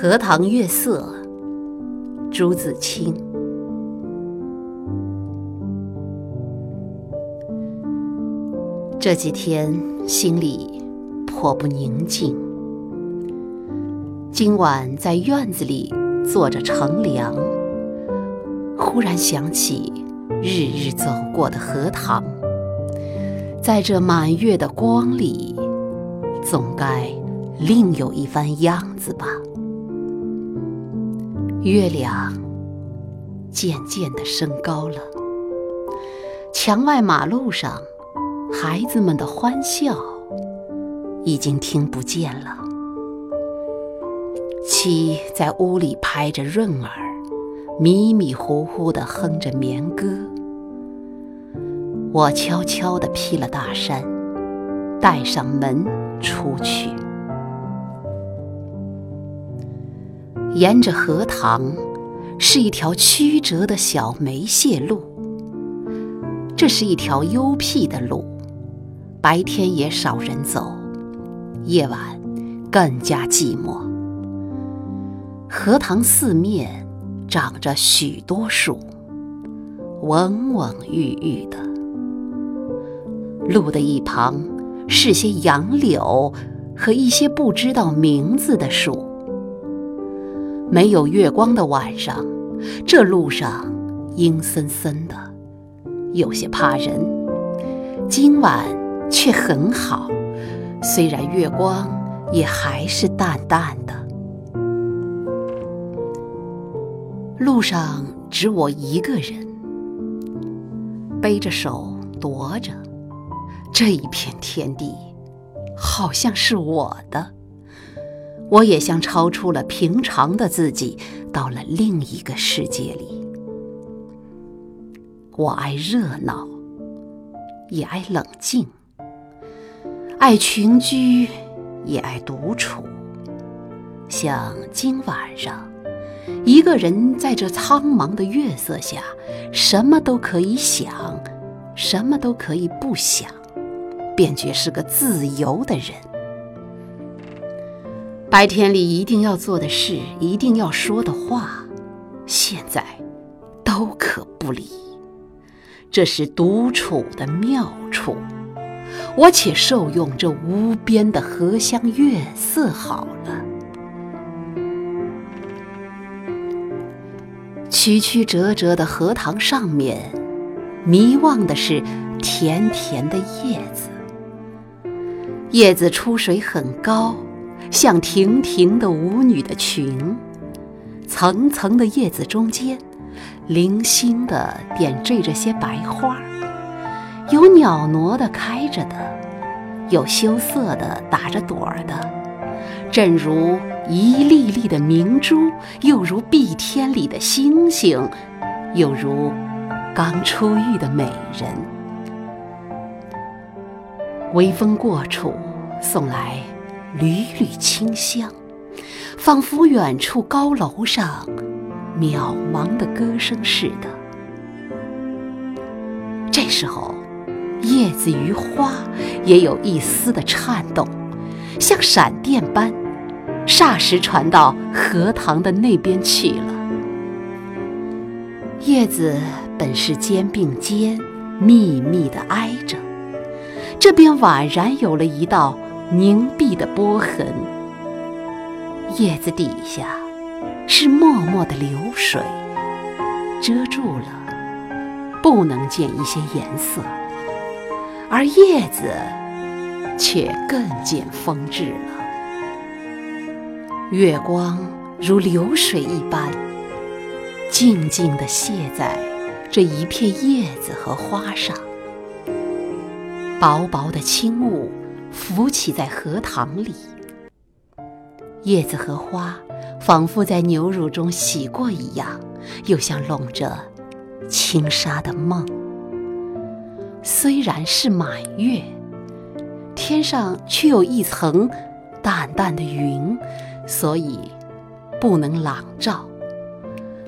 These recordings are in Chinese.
荷塘月色，朱自清。这几天心里颇不宁静。今晚在院子里坐着乘凉，忽然想起日日走过的荷塘，在这满月的光里，总该另有一番样子吧。月亮渐渐地升高了，墙外马路上孩子们的欢笑已经听不见了。妻在屋里拍着闰儿，迷迷糊糊地哼着眠歌。我悄悄地披了大衫，带上门出去。沿着荷塘，是一条曲折的小梅屑路。这是一条幽僻的路，白天也少人走，夜晚更加寂寞。荷塘四面长着许多树，蓊蓊郁郁的。路的一旁是些杨柳和一些不知道名字的树。没有月光的晚上，这路上阴森森的，有些怕人。今晚却很好，虽然月光也还是淡淡的。路上只我一个人，背着手踱着，这一片天地好像是我的。我也像超出了平常的自己，到了另一个世界里。我爱热闹，也爱冷静；爱群居，也爱独处。像今晚上，一个人在这苍茫的月色下，什么都可以想，什么都可以不想，便觉是个自由的人。白天里一定要做的事，一定要说的话，现在都可不理。这是独处的妙处，我且受用这无边的荷香月色好了。曲曲折折的荷塘上面，迷望的是甜甜的叶子，叶子出水很高。像亭亭的舞女的裙，层层的叶子中间，零星的点缀着些白花，有袅娜的开着的，有羞涩的打着朵儿的，正如一粒粒的明珠，又如碧天里的星星，又如刚出浴的美人。微风过处，送来。缕缕清香，仿佛远处高楼上渺茫的歌声似的。这时候，叶子与花也有一丝的颤动，像闪电般，霎时传到荷塘的那边去了。叶子本是肩并肩，密密的挨着，这便宛然有了一道。凝碧的波痕，叶子底下是脉脉的流水，遮住了，不能见一些颜色；而叶子却更见风致了。月光如流水一般，静静地泻在这一片叶子和花上，薄薄的轻雾。浮起在荷塘里，叶子和花仿佛在牛乳中洗过一样，又像笼着轻纱的梦。虽然是满月，天上却有一层淡淡的云，所以不能朗照。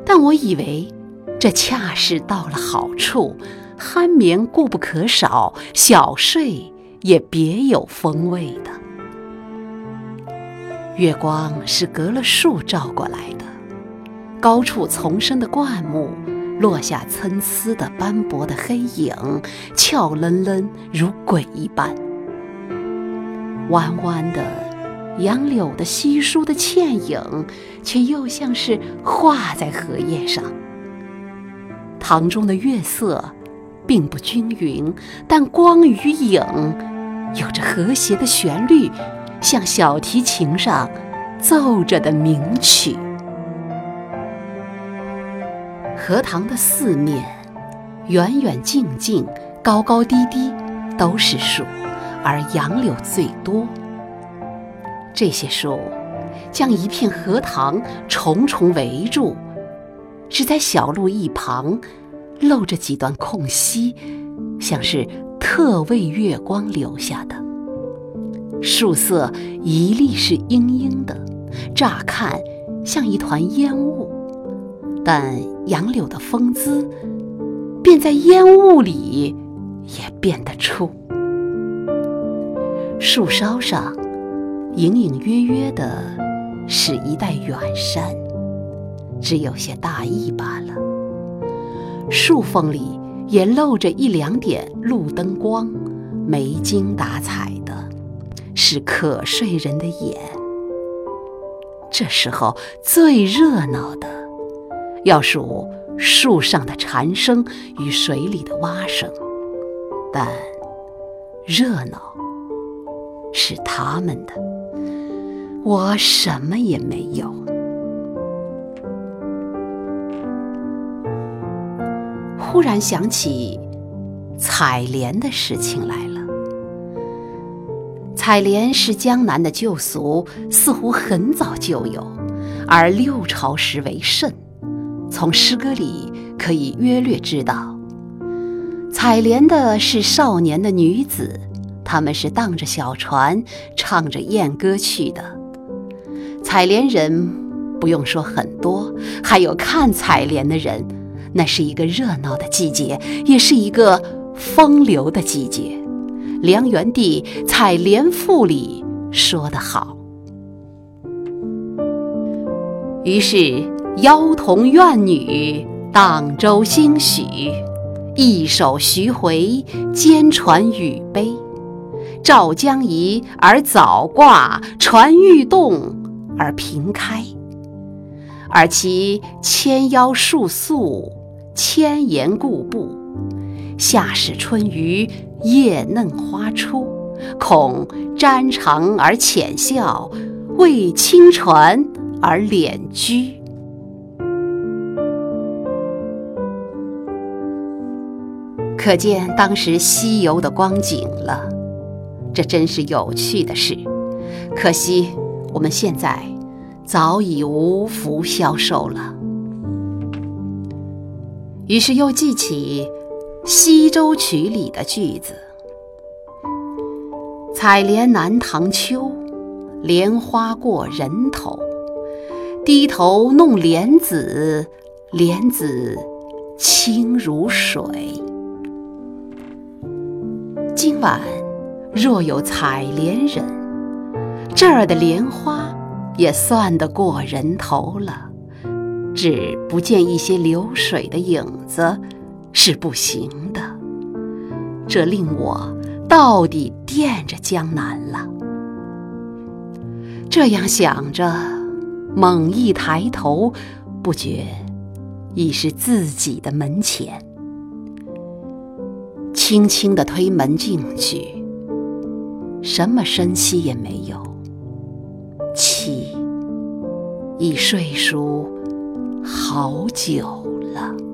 但我以为这恰是到了好处，酣眠固不可少，小睡。也别有风味的。月光是隔了树照过来的，高处丛生的灌木落下参差的斑驳的黑影，俏愣愣如鬼一般。弯弯的杨柳的稀疏的倩影，却又像是画在荷叶上。塘中的月色并不均匀，但光与影有着和谐的旋律，像小提琴上奏着的名曲。荷塘的四面，远远近近，高高低低，都是树。而杨柳最多，这些树将一片荷塘重重围住，只在小路一旁露着几段空隙，像是特为月光留下的。树色一粒是阴阴的，乍看像一团烟雾，但杨柳的风姿，便在烟雾里也辨得出。树梢上，隐隐约约的，是一带远山，只有些大意罢了。树缝里也露着一两点路灯光，没精打采的，是可睡人的眼。这时候最热闹的，要数树上的蝉声与水里的蛙声，但热闹。是他们的，我什么也没有。忽然想起采莲的事情来了。采莲是江南的旧俗，似乎很早就有，而六朝时为盛。从诗歌里可以约略知道，采莲的是少年的女子。他们是荡着小船，唱着艳歌去的。采莲人不用说很多，还有看采莲的人。那是一个热闹的季节，也是一个风流的季节。梁元帝《采莲赋》里说得好。于是妖童怨女荡舟兴许，一首徐回，兼传语悲。照将移而早挂，船欲动而平开。而其纤腰束素，千言故步。夏始春余，叶嫩花初。恐沾裳而浅笑，为轻船而敛居。可见当时西游的光景了。这真是有趣的事，可惜我们现在早已无福消受了。于是又记起《西洲曲》里的句子：“采莲南塘秋，莲花过人头。低头弄莲子，莲子清如水。”今晚。若有采莲人，这儿的莲花也算得过人头了，只不见一些流水的影子，是不行的。这令我到底惦着江南了。这样想着，猛一抬头，不觉已是自己的门前，轻轻地推门进去。什么声息也没有，妻已睡熟好久了。